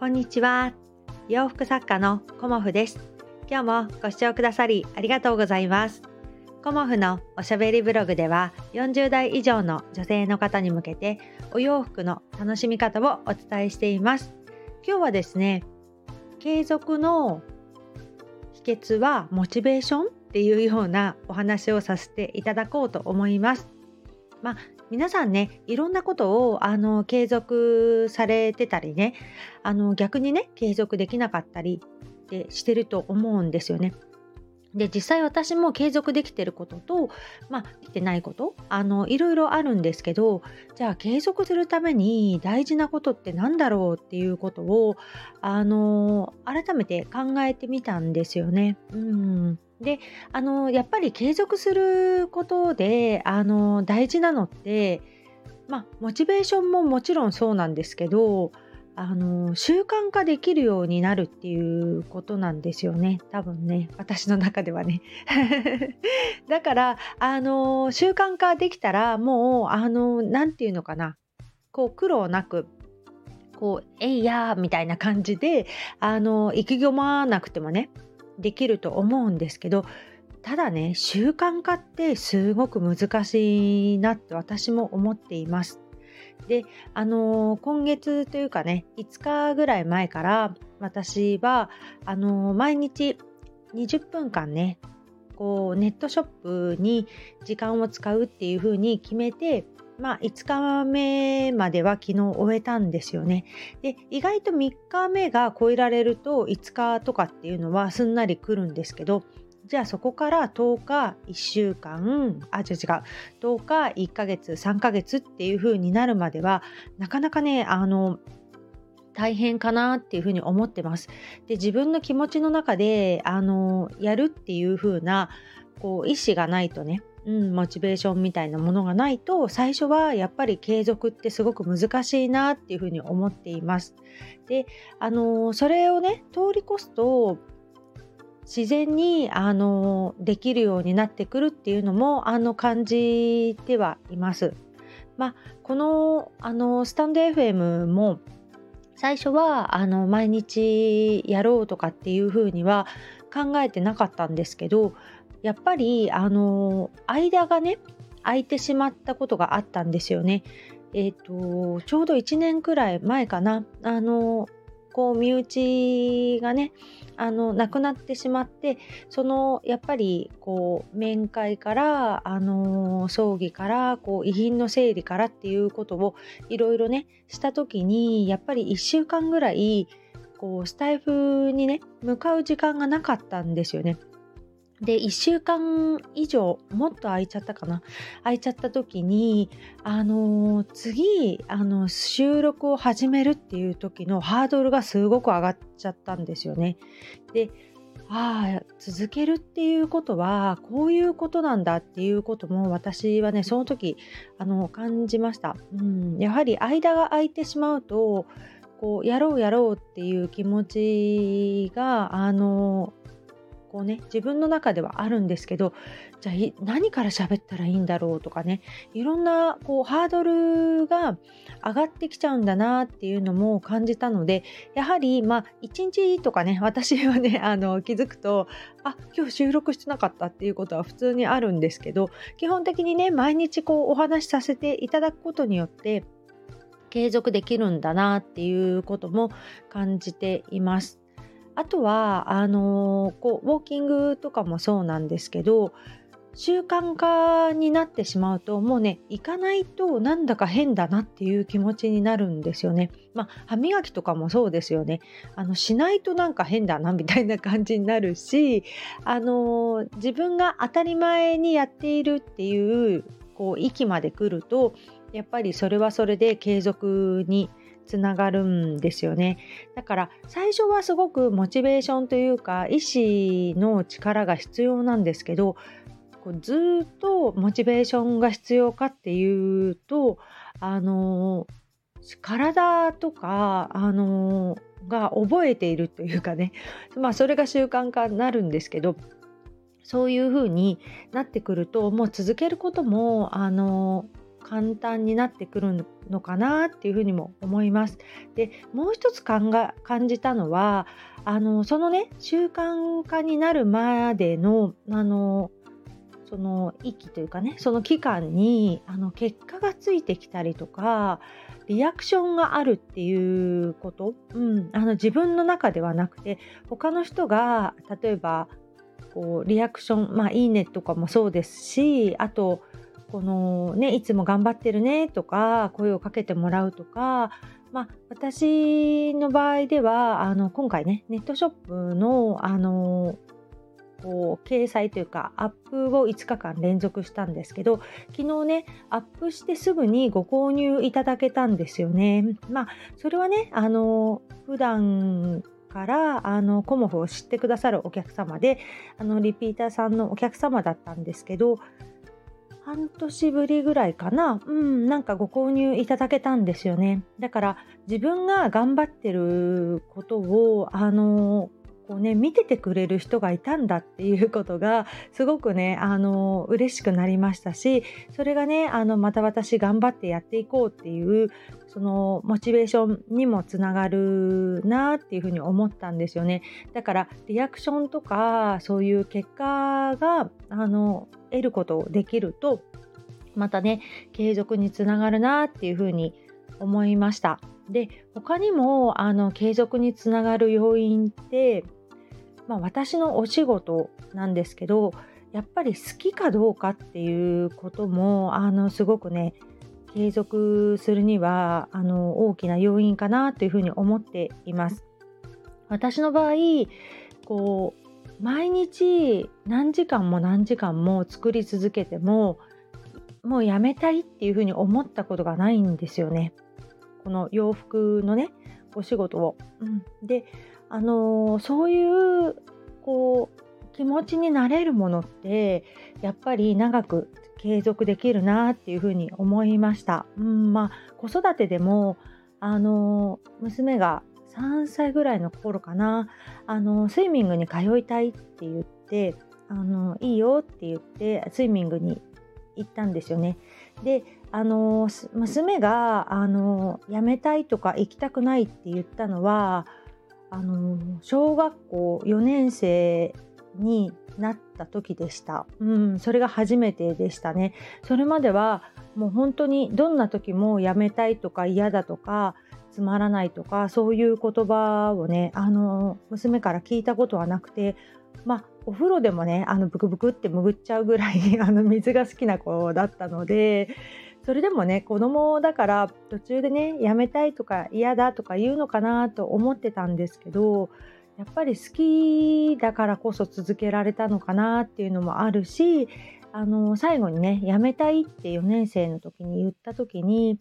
こんにちは。洋服作家のコモフです。今日もご視聴くださりありがとうございます。コモフのおしゃべりブログでは40代以上の女性の方に向けてお洋服の楽しみ方をお伝えしています。今日はですね継続の秘訣はモチベーションっていうようなお話をさせていただこうと思います。まあ、皆さんねいろんなことをあの継続されてたりねあの逆にね継続できなかったりでしてると思うんですよね。で実際私も継続できてることとまあできてないことあのいろいろあるんですけどじゃあ継続するために大事なことって何だろうっていうことをあの改めて考えてみたんですよね。うんであのやっぱり継続することであの大事なのってまあモチベーションももちろんそうなんですけどあの習慣化できるようになるっていうことなんですよね。多分ね。私の中ではね。だからあの習慣化できたらもうあの何て言うのかな。こう苦労なくこう「えいやー」みたいな感じであの意気込まなくてもね。できると思うんですけどただね習慣化ってすごく難しいなって私も思っています。であのー、今月というかね5日ぐらい前から私はあのー、毎日20分間ねこうネットショップに時間を使うっていう風に決めてまあ、5日目までは昨日終えたんですよね。で意外と3日目が超えられると5日とかっていうのはすんなり来るんですけどじゃあそこから10日1週間あ違う違う10日1ヶ月3ヶ月っていう風になるまではなかなかねあの大変かなっていうふに思ってます。で自分の気持ちの中であのやるっていう風なこう意思がないとねうん、モチベーションみたいなものがないと最初はやっぱり継続ってすごく難しいなっていうふうに思っています。であのそれをね通り越すと自然にあのできるようになってくるっていうのもあの感じてはいます。まあ、このあのスタンド FM も最初はあの毎日やろうとかっていうふうには考えてなかったんですけどやっぱりあの間がね空いてしまったことがあったんですよね。えっ、ー、とちょうど1年くらい前かなあのこう身内がねあの亡くなってしまってそのやっぱりこう面会からあの葬儀からこう遺品の整理からっていうことをいろいろねした時にやっぱり1週間ぐらいこうスタイフにね向かう時間がなかったんですよね。で1週間以上もっと空いちゃったかな空いちゃった時にあの、次あの収録を始めるっていう時のハードルがすごく上がっちゃったんですよね。でああ続けるっていうことはこういうことなんだっていうことも私はねその時あの感じました、うん、やはり間が空いてしまうとこうやろうやろうっていう気持ちがあのこうね自分の中ではあるんですけどじゃあ何から喋ったらいいんだろうとかねいろんなこうハードルが上がってきちゃうんだなっていうのも感じたのでやはりまあ1日とかね私はね あの気づくとあ今日収録してなかったっていうことは普通にあるんですけど基本的にね毎日こうお話しさせていただくことによって継続できるんだなっていうことも感じています。あとはあのこうウォーキングとかもそうなんですけど習慣化になってしまうともうね行かないとなんだか変だなっていう気持ちになるんですよね。まあ歯磨きとかもそうですよね。あのしないとなんか変だなみたいな感じになるしあの自分が当たり前にやっているっていうこう域まで来るとやっぱりそれはそれで継続につながるんですよね。だから最初はすごくモチベーションというか意志の力が必要なんですけどこうずっとモチベーションが必要かっていうとあの体とかあのが覚えているというかね。まあそれが習慣化になるんですけどそういう風になってくるともう続けることもあの簡単になってくるのかなっていうふうにも思います。でもう一つ感が感じたのはあのそのね習慣化になるまでのあのその息というかねその期間にあの結果がついてきたりとかリアクションがあるっていうこと、うん、あの自分の中ではなくて他の人が例えばこうリアクションまあいいねとかもそうですしあとこのねいつも頑張ってるねとか声をかけてもらうとかまあ、私の場合ではあの今回ねネットショップのあのこう掲載というかアップを5日間連続したんですけど昨日ねアップしてすぐにご購入いただけたんですよね。まあそれはねあの普段からあのコモフを知ってくださるお客様であのリピーターさんのお客様だったんですけど半年ぶりぐらいかな、うん、なんかご購入いただけたんですよね。だから自分が頑張ってることをあのこうね見ててくれる人がいたんだっていうことがすごくねあの嬉しくなりましたしそれがねあのまた私頑張ってやっていこうっていうそのモチベーションにもつながるなっていうふうに思ったんですよねだからリアクションとかそういう結果があの得ることをできるとまたね継続につながるなっていうふうに思いました。で他にもあの継続につながる要因ってまあ、私のお仕事なんですけどやっぱり好きかどうかっていうこともあのすごくね継続するにはあの大きな要因かなというふうに思っています。私の場合こう毎日何時間も何時間も作り続けてももうやめたいっていうふうに思ったことがないんですよね。この洋服のねお仕事を。うん、であのー、そういうこう気持ちになれるものってやっぱり長く継続できるなっていうふうに思いました。うんまあ、子育てでもあのー、娘が3歳ぐらいの頃かなあのスイミングに通いたいって言ってあのいいよって言ってスイミングに行ったんですよね。であの娘があの辞めたいとか行きたくないって言ったのはあの小学校4年生になった時でした。うん、それが初めてでしたね。それまではもう本当にどんな時もやめたいとか嫌だとかつまらないとかそういう言葉をねあの娘から聞いたことはなくてまあお風呂でもねあのブクブクって潜っちゃうぐらい あの水が好きな子だったのでそれでもね子供だから途中でねやめたいとか嫌だとか言うのかなと思ってたんですけどやっぱり好きだからこそ続けられたのかなっていうのもあるしあの最後にねやめたいって4年生の時に言った時に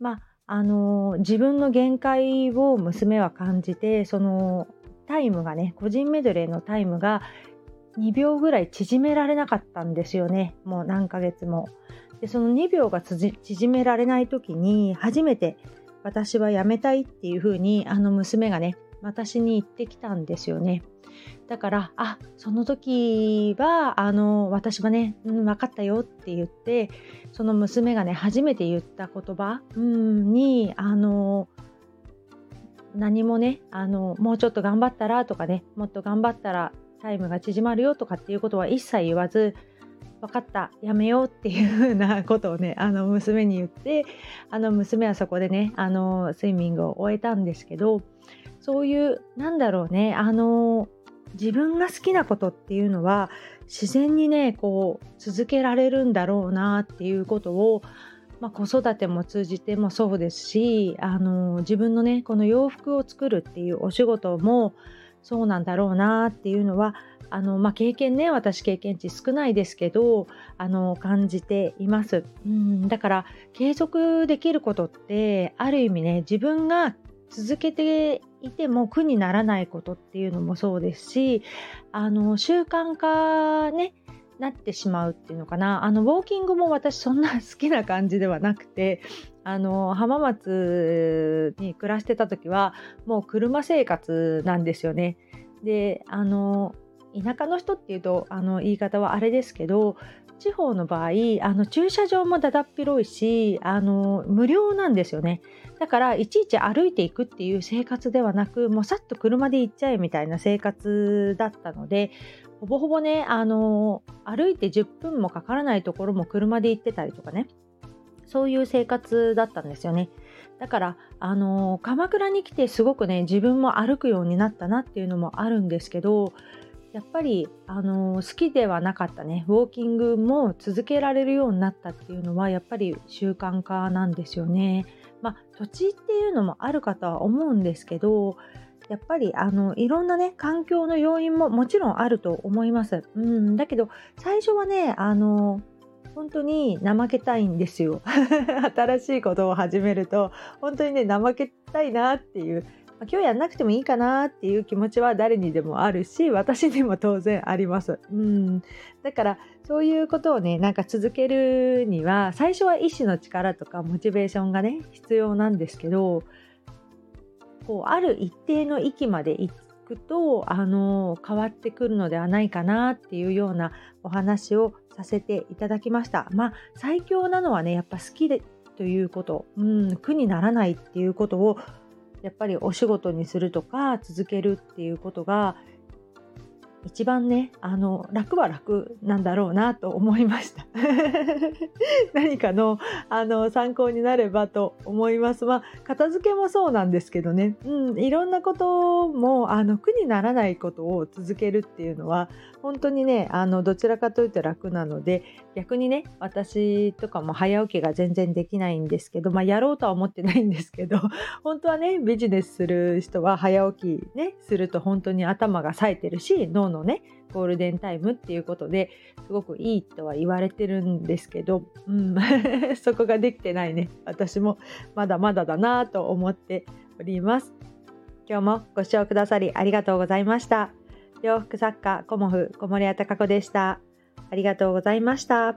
まああの自分の限界を娘は感じてそのタイムがね個人メドレーのタイムが2秒ぐらい縮められなかったんですよねもう何ヶ月も。でその2秒が縮められない時に初めて私はやめたいっていうふうにあの娘がね私に言ってきたんですよね。だからあその時はあの私はね、うん、分かったよって言ってその娘がね初めて言った言葉、うん、にあの何もねあのもうちょっと頑張ったらとかねもっと頑張ったらタイムが縮まるよとかっていうことは一切言わず分かったやめようっていう風な ことをねあの娘に言ってあの娘はそこでねあのスイミングを終えたんですけどそういうなんだろうねあの自分が好きなことっていうのは自然にねこう続けられるんだろうなっていうことを、まあ、子育ても通じてもそうですしあの自分のねこの洋服を作るっていうお仕事もそうなんだろうなっていうのはあの、まあ、経験ね私経験値少ないですけどあの感じています、うん、だから継続できることってある意味ね自分が続けていても苦にならないことっていうのもそうですしあの習慣化ねなってしまうっていうのかなあのウォーキングも私そんな好きな感じではなくてあの浜松に暮らしてた時はもう車生活なんですよね。であの田舎の人っていうとあの言い方はあれですけど地方の場合あの駐車場もだだっ広いしあの無料なんですよねだからいちいち歩いていくっていう生活ではなくもうさっと車で行っちゃえみたいな生活だったのでほぼほぼねあの歩いて10分もかからないところも車で行ってたりとかねそういう生活だったんですよね。だからあの鎌倉に来てすごくね自分も歩くようになったなっていうのもあるんですけどやっぱりあの好きではなかったねウォーキングも続けられるようになったっていうのはやっぱり習慣化なんですよね。まあ、土地っていうのもあるかとは思うんですけどやっぱりあのいろんなね環境の要因ももちろんあると思います。うん、だけど最初はねあの本当に怠けたいんですよ 新しいことを始めると本当にね怠けたいなっていう、ま今日やんなくてもいいかなっていう気持ちは誰にでもあるし私にも当然あります。うんだからそういうことをねなんか続けるには最初は意志の力とかモチベーションがね必要なんですけどこうある一定の域まで行くとあの変わってくるのではないかなっていうようなお話をさせていただきました。まあ最強なのはねやっぱ好きでということ、うん、苦にならないっていうことをやっぱりお仕事にするとか続けるっていうことが一番ねあの楽は楽なんだろうなと思いました。何かのあの参考になればと思います。まあ片付けもそうなんですけどね、うん、いろんなこともあの苦にならないことを続けるっていうのは本当にねあのどちらかというと楽なので逆にね私とかも早起きが全然できないんですけどまあやろうとは思ってないんですけど 本当はねビジネスする人は早起きねすると本当に頭が冴えてるし脳ののねゴールデンタイムっていうことですごくいいとは言われてるんですけど、うん、そこができてないね。私もまだまだだなと思っております。今日もご視聴くださりありがとうございました。洋服作家コモフ小森屋隆子でした。ありがとうございました。